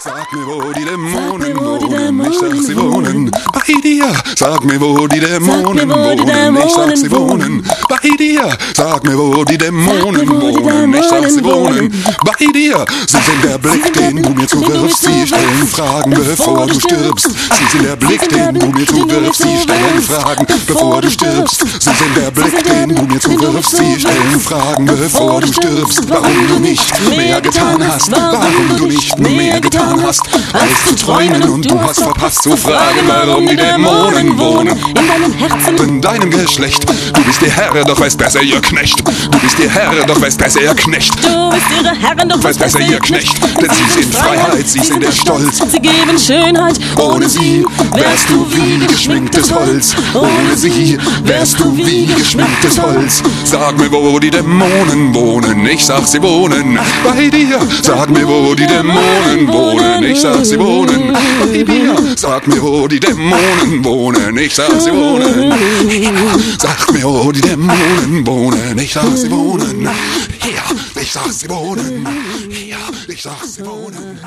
Sag mir, wo die Dämonen wohnen, ich sag, sie wohnen bei dir. Sag mir, wo die Dämonen wohnen, ich sag, sie wohnen bei dir. Sag mir, wo die Dämonen wohnen, ich sag, sie wohnen bei dir. Sie sind der Blick, den du mir zuwirfst, sie stellen Fragen, bevor du stirbst. Sie sind der Blick, den du mir zuwirfst, sie stellen Fragen, bevor du stirbst. Sie sind der Blick, den du mir zuwirfst, sie stellen Fragen, bevor du stirbst. Warum du nicht mehr getan hast, warum du nicht mehr getan hast, als zu träumen und du hast verpasst zu fragen, warum die Dämonen wohnen in deinem Herzen. in deinem Geschlecht. Du bist ihr Herr, doch weißt besser, ihr Knecht. Du bist ihr Herr, doch weißt besser, ihr Knecht. Du bist ihre Herren, doch Weiß besser, ihr Knecht, denn sie sind Freiheit, sie sind der Stolz. Sie geben Schönheit, Ohne sie wärst du wie geschminktes Holz. Ohne sie wärst du wie geschminktes Holz. Sag mir, wo die Dämonen wohnen. Ich sag, sie wohnen bei dir. Sag mir, wo die Dämonen wohnen. Ich sag, sie wohnen bei dir. Sag mir, wo die Dämonen wohnen. Ich sag, sie wohnen. Sag mir, wo die Dämonen wohnen. Ich sag, sie wohnen hier. Ich sag, sie wohnen hier. Ich sag, sie wohnen.